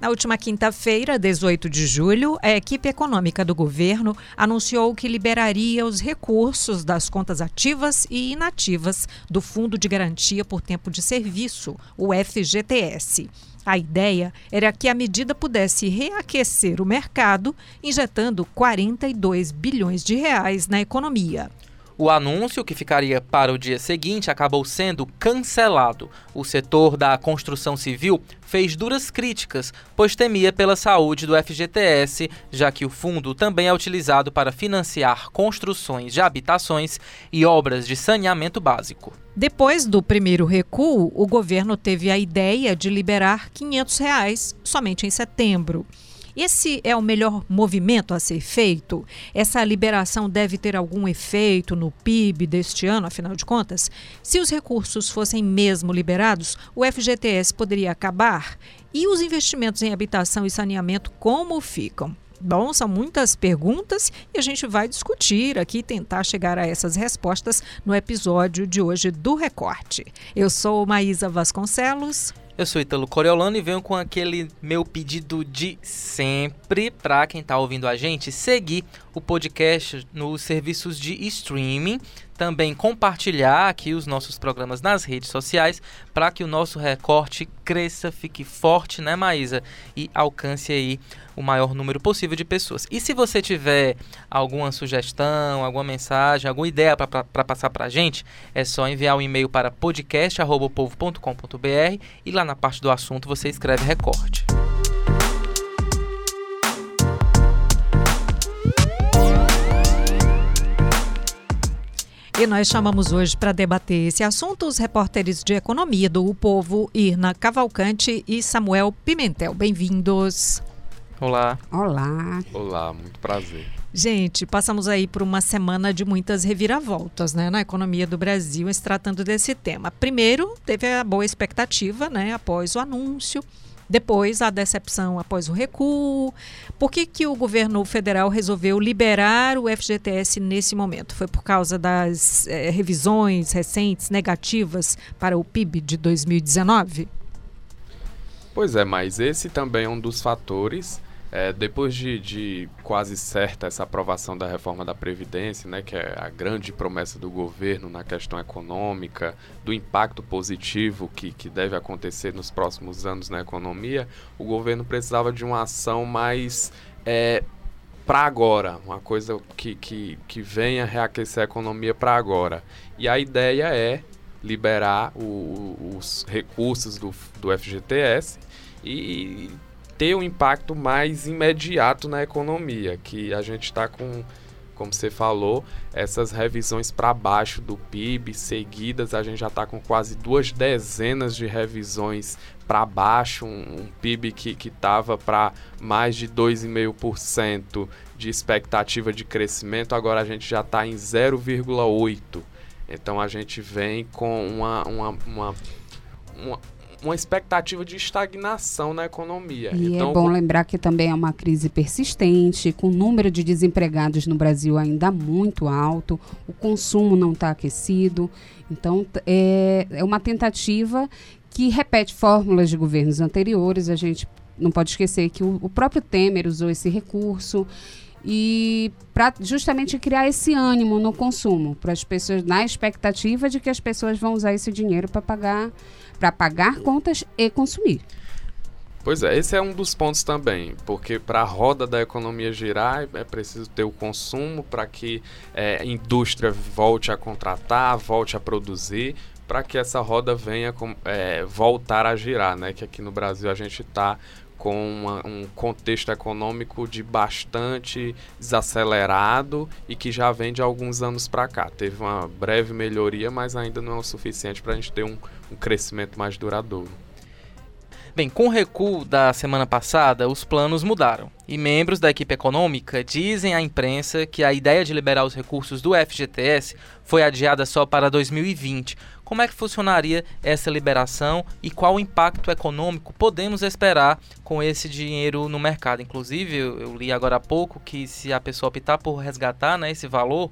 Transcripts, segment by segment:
Na última quinta-feira, 18 de julho, a equipe econômica do governo anunciou que liberaria os recursos das contas ativas e inativas do Fundo de Garantia por Tempo de Serviço, o FGTS. A ideia era que a medida pudesse reaquecer o mercado, injetando 42 bilhões de reais na economia. O anúncio, que ficaria para o dia seguinte, acabou sendo cancelado. O setor da construção civil fez duras críticas, pois temia pela saúde do FGTS, já que o fundo também é utilizado para financiar construções de habitações e obras de saneamento básico. Depois do primeiro recuo, o governo teve a ideia de liberar 500 reais somente em setembro. Esse é o melhor movimento a ser feito? Essa liberação deve ter algum efeito no PIB deste ano, afinal de contas? Se os recursos fossem mesmo liberados, o FGTS poderia acabar? E os investimentos em habitação e saneamento como ficam? Bom, são muitas perguntas e a gente vai discutir aqui, tentar chegar a essas respostas no episódio de hoje do Recorte. Eu sou Maísa Vasconcelos. Eu sou Italo Coriolano e venho com aquele meu pedido de sempre para quem está ouvindo a gente seguir o podcast nos serviços de streaming, também compartilhar aqui os nossos programas nas redes sociais para que o nosso recorte cresça, fique forte, né, Maísa? E alcance aí o maior número possível de pessoas. E se você tiver alguma sugestão, alguma mensagem, alguma ideia para passar para a gente, é só enviar um e-mail para podcast.povo.com.br e lá na parte do assunto você escreve recorte. E nós chamamos hoje para debater esse assunto os repórteres de economia do o Povo, Irna Cavalcante e Samuel Pimentel. Bem-vindos. Olá. Olá. Olá, muito prazer. Gente, passamos aí por uma semana de muitas reviravoltas né, na economia do Brasil, se tratando desse tema. Primeiro, teve a boa expectativa né, após o anúncio depois, a decepção após o recuo. Por que, que o governo federal resolveu liberar o FGTS nesse momento? Foi por causa das eh, revisões recentes negativas para o PIB de 2019? Pois é, mas esse também é um dos fatores é, depois de, de, quase certa essa aprovação da reforma da Previdência, né, que é a grande promessa do governo na questão econômica, do impacto positivo que, que deve acontecer nos próximos anos na economia, o governo precisava de uma ação mais é, para agora, uma coisa que, que, que venha reaquecer a economia para agora. E a ideia é liberar o, os recursos do, do FGTS e ter um impacto mais imediato na economia, que a gente está com, como você falou, essas revisões para baixo do PIB seguidas, a gente já está com quase duas dezenas de revisões para baixo, um, um, PIB que estava para mais de 2,5% de expectativa de crescimento, agora a gente já está em 0,8%. Então a gente vem com uma, uma, uma, uma uma expectativa de estagnação na economia. E é então, é bom lembrar que também é uma crise persistente, com o número de desempregados no Brasil ainda muito alto, o consumo não está aquecido. Então, é, é uma tentativa que repete fórmulas de governos anteriores. A gente não pode esquecer que o, o próprio Temer usou esse recurso e para justamente criar esse ânimo no consumo, para as pessoas na expectativa de que as pessoas vão usar esse dinheiro para pagar para pagar contas e consumir. Pois é, esse é um dos pontos também, porque para a roda da economia girar é preciso ter o consumo para que é, a indústria volte a contratar, volte a produzir, para que essa roda venha é, voltar a girar, né? Que aqui no Brasil a gente está com uma, um contexto econômico de bastante desacelerado e que já vem de alguns anos para cá. Teve uma breve melhoria, mas ainda não é o suficiente para a gente ter um, um crescimento mais duradouro. Bem, com o recuo da semana passada, os planos mudaram. E membros da equipe econômica dizem à imprensa que a ideia de liberar os recursos do FGTS foi adiada só para 2020. Como é que funcionaria essa liberação e qual impacto econômico podemos esperar com esse dinheiro no mercado? Inclusive, eu, li agora há pouco que se a pessoa optar por resgatar né, esse valor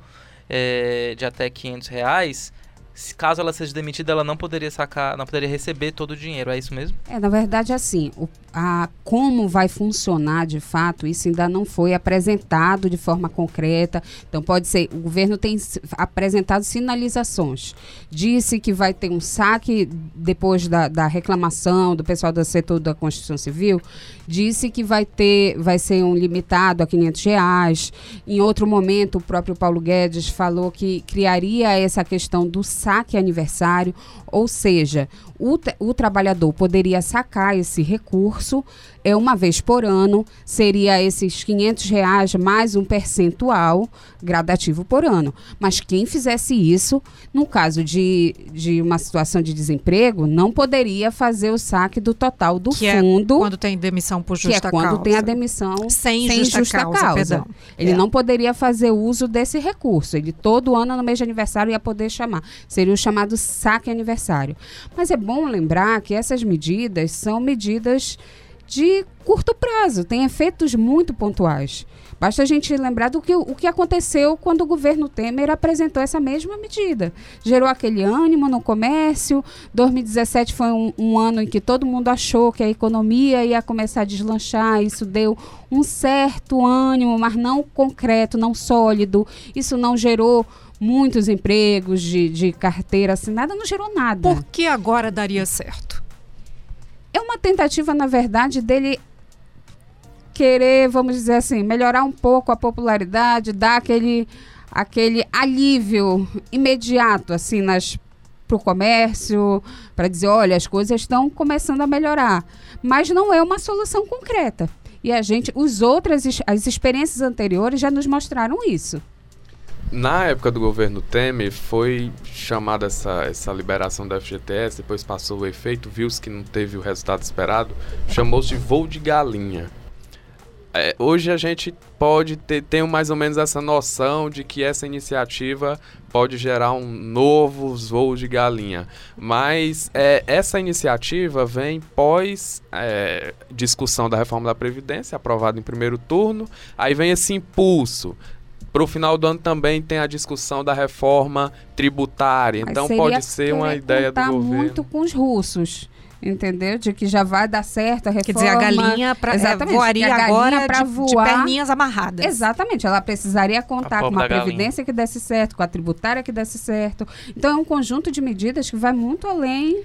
é, de até 500 reais, caso ela seja demitida, ela não poderia sacar, não poderia receber todo o dinheiro, é isso mesmo? É, na verdade, assim, o, a como vai funcionar de fato, isso ainda não foi apresentado de forma concreta. Então, pode ser, o governo tem apresentado sinalizações. Disse que vai ter um saque depois da, da reclamação do pessoal do setor da construção civil, disse que vai ter, vai ser um limitado a 500 reais. Em outro momento, o próprio Paulo Guedes falou que criaria essa questão do saque aniversário, ou seja, o, o trabalhador poderia sacar esse recurso é uma vez por ano, seria esses 500 reais mais um percentual gradativo por ano. Mas quem fizesse isso, no caso de, de uma situação de desemprego, não poderia fazer o saque do total do que fundo. É quando tem demissão por justa que é quando causa. tem a demissão sem, sem justa, justa, causa. causa. Ele é. não poderia fazer uso desse recurso. Ele todo ano, no mês de aniversário, ia poder chamar. Seria o chamado saque aniversário. Mas é bom lembrar que essas medidas são medidas de curto prazo, tem efeitos muito pontuais. Basta a gente lembrar do que, o que aconteceu quando o governo Temer apresentou essa mesma medida. Gerou aquele ânimo no comércio. 2017 foi um, um, ano em que todo mundo achou que a economia ia começar a deslanchar. Isso deu um certo ânimo, mas não concreto, não sólido. Isso não gerou muitos empregos de, de carteira assinada, não gerou nada. Por que agora daria certo? É uma tentativa, na verdade, dele querer, vamos dizer assim, melhorar um pouco a popularidade, dar aquele, aquele alívio imediato, assim, nas para o comércio, para dizer, olha, as coisas estão começando a melhorar. Mas não é uma solução concreta. E a gente, os outras, as experiências anteriores já nos mostraram isso. Na época do governo Temer, foi chamada essa, essa liberação da FGTS, depois passou o efeito, viu-se que não teve o resultado esperado, chamou-se de voo de galinha. É, hoje a gente pode ter, ter mais ou menos essa noção de que essa iniciativa pode gerar um novo voo de galinha. Mas é, essa iniciativa vem pós é, discussão da reforma da Previdência, aprovada em primeiro turno, aí vem esse impulso para o final do ano também tem a discussão da reforma tributária. Mas então pode ser uma ideia do governo. muito com os russos entendeu? De que já vai dar certo a reforma. Quer dizer, a galinha pra, é, Exatamente, voaria agora para voar. De perninhas amarradas. Exatamente, ela precisaria contar com uma previdência galinha. que desse certo, com a tributária que desse certo. Então é um conjunto de medidas que vai muito além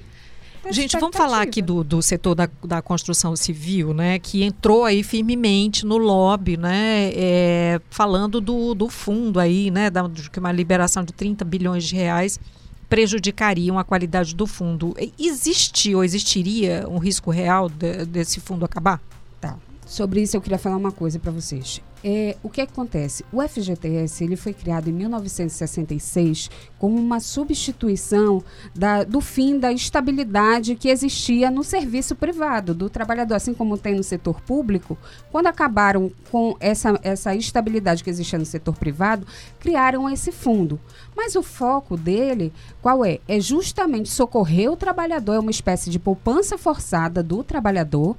Gente, vamos falar aqui do, do setor da, da construção civil, né? Que entrou aí firmemente no lobby, né? É, falando do, do fundo aí, né? Da, de uma liberação de 30 bilhões de reais prejudicariam a qualidade do fundo. Existe ou existiria um risco real de, desse fundo acabar? Tá. Sobre isso eu queria falar uma coisa para vocês. É, o que, é que, acontece? O FGTS ele foi criado em 1966 como uma substituição da, do fim da estabilidade que existia no serviço privado do trabalhador, assim como tem no setor público. Quando acabaram com essa, essa estabilidade que existia no setor privado, criaram esse fundo. Mas o foco dele, qual é? É justamente socorrer o trabalhador, é uma espécie de poupança forçada do trabalhador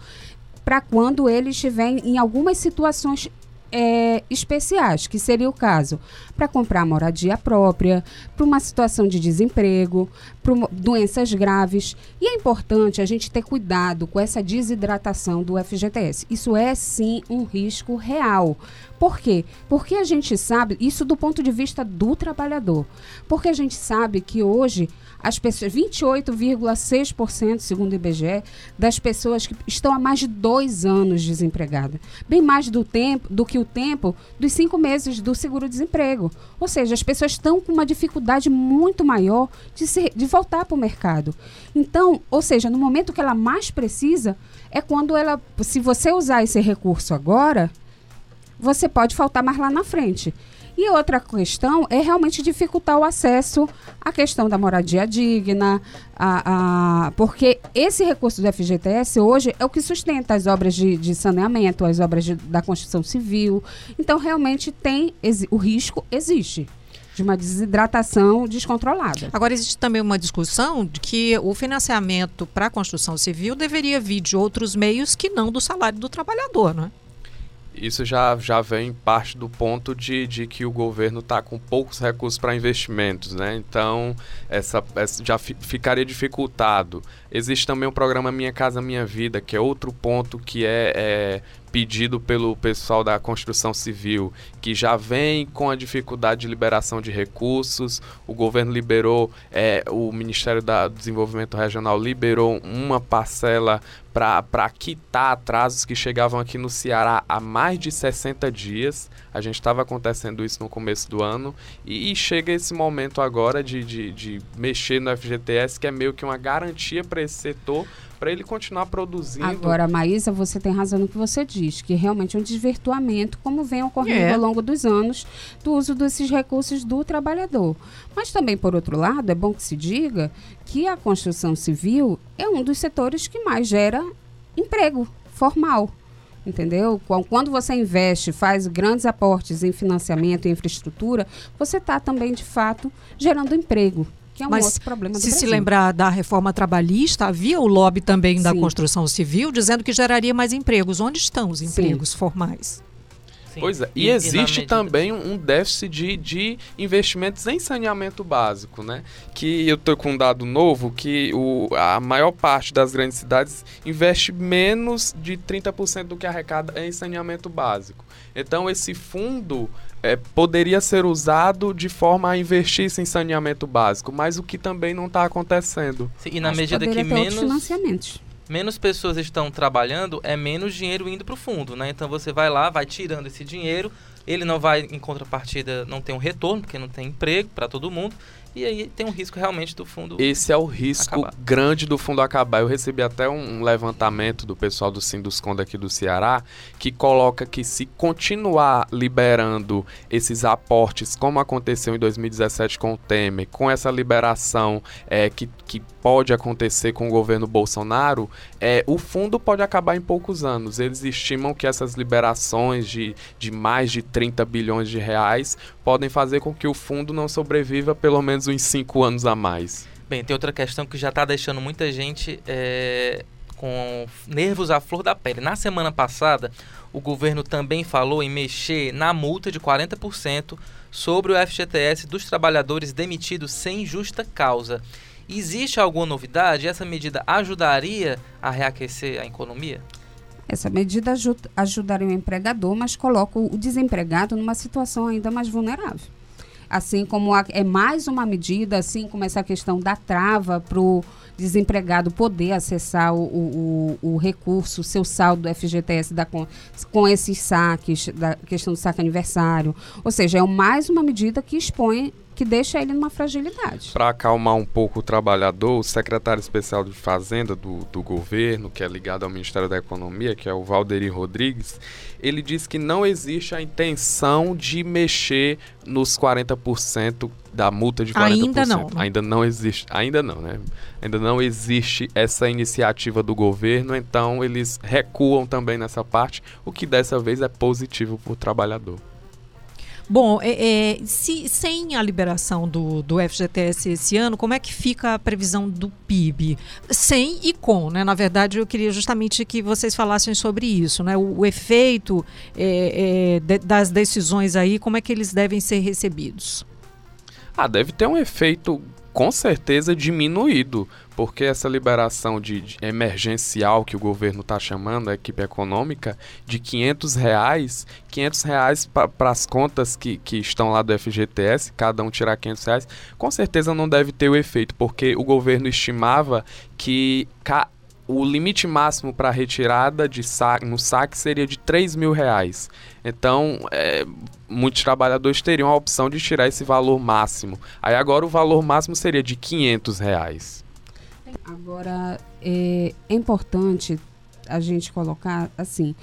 para quando ele estiver em algumas situações é, especiais, que seria o caso para comprar moradia própria, para uma situação de desemprego, para doenças graves. E é importante a gente ter cuidado com essa desidratação do FGTS. Isso é sim um risco real. Por quê? Porque a gente sabe, isso do ponto de vista do trabalhador, porque a gente sabe que hoje as pessoas, 28,6%, segundo o IBGE, das pessoas que estão há mais de dois anos desempregadas. Bem mais do tempo do que o tempo dos cinco meses do seguro-desemprego. Ou seja, as pessoas estão com uma dificuldade muito maior de, se, de voltar para o mercado. Então, ou seja, no momento que ela mais precisa, é quando ela. Se você usar esse recurso agora, você pode faltar mais lá na frente. E outra questão é realmente dificultar o acesso à questão da moradia digna, a, a, porque esse recurso do FGTS hoje é o que sustenta as obras de, de saneamento, as obras de, da construção civil. Então, realmente tem o risco existe de uma desidratação descontrolada. Agora, existe também uma discussão de que o financiamento para a construção civil deveria vir de outros meios que não do salário do trabalhador, não é? Isso já, já vem parte do ponto de, de que o governo está com poucos recursos para investimentos, né? Então, essa, essa já fi, ficaria dificultado. Existe também o programa Minha Casa Minha Vida, que é outro ponto que é, é pedido pelo pessoal da construção civil, que já vem com a dificuldade de liberação de recursos. O governo liberou, é, o Ministério da Desenvolvimento Regional liberou uma parcela para quitar atrasos que chegavam aqui no Ceará há mais de 60 dias. A gente estava acontecendo isso no começo do ano e, e chega esse momento agora de, de, de, mexer no FGTS, que é meio que uma garantia para esse setor, para ele continuar produzindo. Agora, Maísa, você tem razão no que você diz, que realmente é um desvirtuamento, como vem ocorrendo é. ao longo dos anos, do uso desses recursos do trabalhador. Mas também, por outro lado, é bom que se diga que a construção civil é um dos setores que mais gera emprego formal. Entendeu? Quando você investe, faz grandes aportes em financiamento e infraestrutura, você está também, de fato, gerando emprego que é um Mas, outro problema do se Brasil. se lembrar da reforma trabalhista, havia o lobby também Sim. da construção civil dizendo que geraria mais empregos. Onde estão os empregos Sim. formais? Sim. Pois é, e, e existe e também um déficit de, de investimentos em saneamento básico, né? Que eu estou com um dado novo que o, a maior parte das grandes cidades investe menos de 30% do que arrecada em saneamento básico. Então esse fundo é, poderia ser usado de forma a investir em saneamento básico, mas o que também não está acontecendo. Sim, e na Acho medida que menos menos pessoas estão trabalhando, é menos dinheiro indo para o fundo, né? Então você vai lá, vai tirando esse dinheiro, ele não vai em contrapartida não tem um retorno porque não tem emprego para todo mundo e aí tem um risco realmente do fundo. Esse é o risco acabar. grande do fundo acabar. Eu recebi até um levantamento do pessoal do Sinduscon aqui do Ceará que coloca que se continuar liberando esses aportes, como aconteceu em 2017 com o Temer, com essa liberação é, que, que pode acontecer com o governo Bolsonaro, é, o fundo pode acabar em poucos anos. Eles estimam que essas liberações de, de mais de 30 bilhões de reais podem fazer com que o fundo não sobreviva pelo menos uns 5 anos a mais. Bem, tem outra questão que já está deixando muita gente é, com nervos à flor da pele. Na semana passada, o governo também falou em mexer na multa de 40% sobre o FGTS dos trabalhadores demitidos sem justa causa. Existe alguma novidade? Essa medida ajudaria a reaquecer a economia? Essa medida ajuda, ajudaria o empregador, mas coloca o desempregado numa situação ainda mais vulnerável. Assim como a, é mais uma medida, assim como essa questão da trava para o desempregado poder acessar o, o, o, recurso, o seu saldo do FGTS da, com, com esses saques, da questão do saque aniversário. Ou seja, é mais uma medida que expõe que deixa ele numa fragilidade. Para acalmar um pouco o trabalhador, o secretário especial de Fazenda do, do governo, que é ligado ao Ministério da Economia, que é o Valderi Rodrigues, ele diz que não existe a intenção de mexer nos 40% da multa de 40%. Ainda não. Né? Ainda não existe. Ainda não, né? Ainda não existe essa iniciativa do governo, então eles recuam também nessa parte, o que dessa vez é positivo para o trabalhador. Bom, é, é, se, sem a liberação do, do FGTS esse ano, como é que fica a previsão do PIB? Sem e com, né? Na verdade, eu queria justamente que vocês falassem sobre isso, né? O, o efeito é, é de, das decisões aí, como é que eles devem ser recebidos? Ah, deve ter um efeito com certeza diminuído, porque essa liberação de, de emergencial que o governo está chamando, a equipe econômica, de 500 reais, 500 reais para as contas que, que estão lá do FGTS, cada um tirar 500 reais, com certeza não deve ter o efeito, porque o governo estimava que o limite máximo para retirada de saque, no saque seria de 3 mil reais. Então, é, muitos trabalhadores teriam a opção de tirar esse valor máximo. Aí agora o valor máximo seria de 500 reais. Agora, é, é importante a gente colocar assim,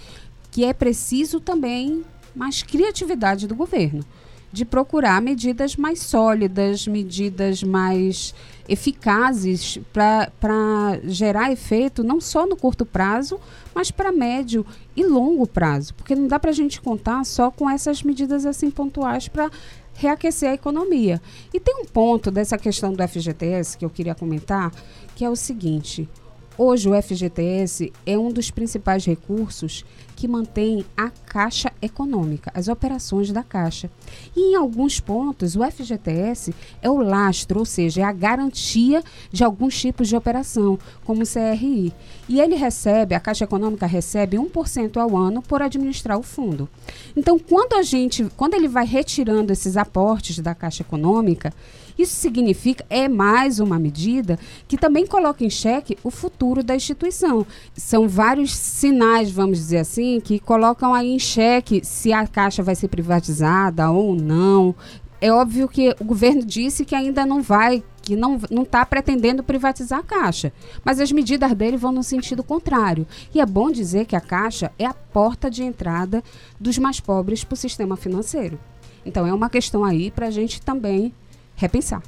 que é preciso também mais criatividade do governo de procurar medidas mais sólidas, medidas mais eficazes para gerar efeito não só no curto prazo, mas para médio e longo prazo. Porque não dá para a gente contar só com essas medidas assim pontuais para reaquecer a economia. E tem um ponto dessa questão do FGTS que eu queria comentar, que é o seguinte: Hoje o FGTS é um dos principais recursos que mantém a caixa econômica, as operações da caixa. E em alguns pontos, o FGTS é o lastro, ou seja, é a garantia de alguns tipos de operação, como o CRI. E ele recebe, a Caixa Econômica recebe 1% ao ano por administrar o fundo. Então, quando a gente, quando ele vai retirando esses aportes da Caixa Econômica, isso significa, é mais uma medida que também coloca em xeque o futuro da instituição. São vários sinais, vamos dizer assim, que colocam aí em xeque se a Caixa vai ser privatizada ou não. É óbvio que o governo disse que ainda não vai que não está pretendendo privatizar a Caixa. Mas as medidas dele vão no sentido contrário. E é bom dizer que a Caixa é a porta de entrada dos mais pobres para o sistema financeiro. Então é uma questão aí para a gente também repensar.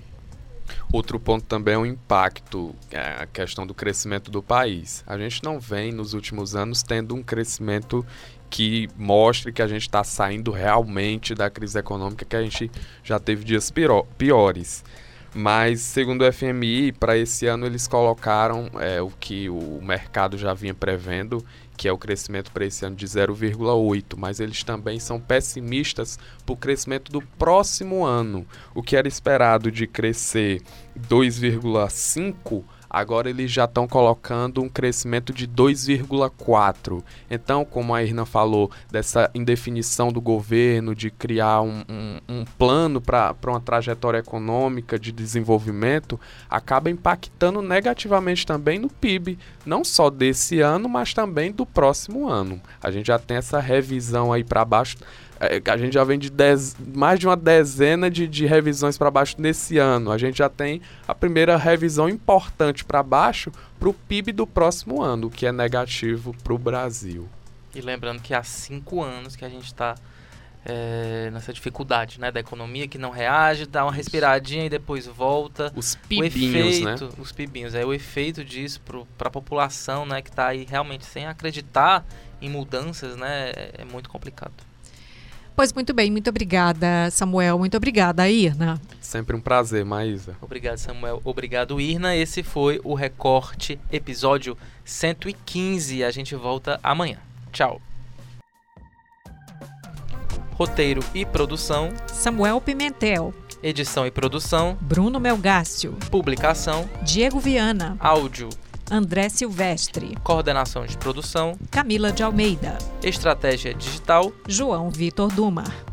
Outro ponto também é o impacto, é a questão do crescimento do país. A gente não vem nos últimos anos tendo um crescimento que mostre que a gente está saindo realmente da crise econômica, que a gente já teve dias piores. Mas, segundo o FMI, para esse ano eles colocaram é, o que o mercado já vinha prevendo, que é o crescimento para esse ano de 0,8, mas eles também são pessimistas para o crescimento do próximo ano. O que era esperado de crescer 2,5 agora eles já estão colocando um crescimento de 2,4. Então, como a Irna falou, dessa indefinição do governo de criar um, um, um plano para uma trajetória econômica de desenvolvimento, acaba impactando negativamente também no PIB, não só desse ano, mas também do próximo ano. A gente já tem essa revisão aí para baixo a gente já vem de dez, mais de uma dezena de, de revisões para baixo nesse ano. A gente já tem a primeira revisão importante para baixo para o PIB do próximo ano, o que é negativo para o Brasil. E lembrando que há cinco anos que a gente está é, nessa dificuldade né, da economia que não reage, dá uma respiradinha e depois volta. Os pibinhos, né? efeito, né? Os pibinhos. É o efeito disso para a população né, que está aí realmente sem acreditar em mudanças, né? É, é muito complicado. Pois muito bem, muito obrigada, Samuel. Muito obrigada, Irna. Sempre um prazer, Maísa. Obrigado, Samuel. Obrigado, Irna. Esse foi o Recorte, episódio 115. A gente volta amanhã. Tchau. Roteiro e produção: Samuel Pimentel. Edição e produção: Bruno Melgácio. Publicação: Diego Viana. Áudio: André Silvestre. Coordenação de produção: Camila de Almeida. Estratégia digital: João Vitor Dumar.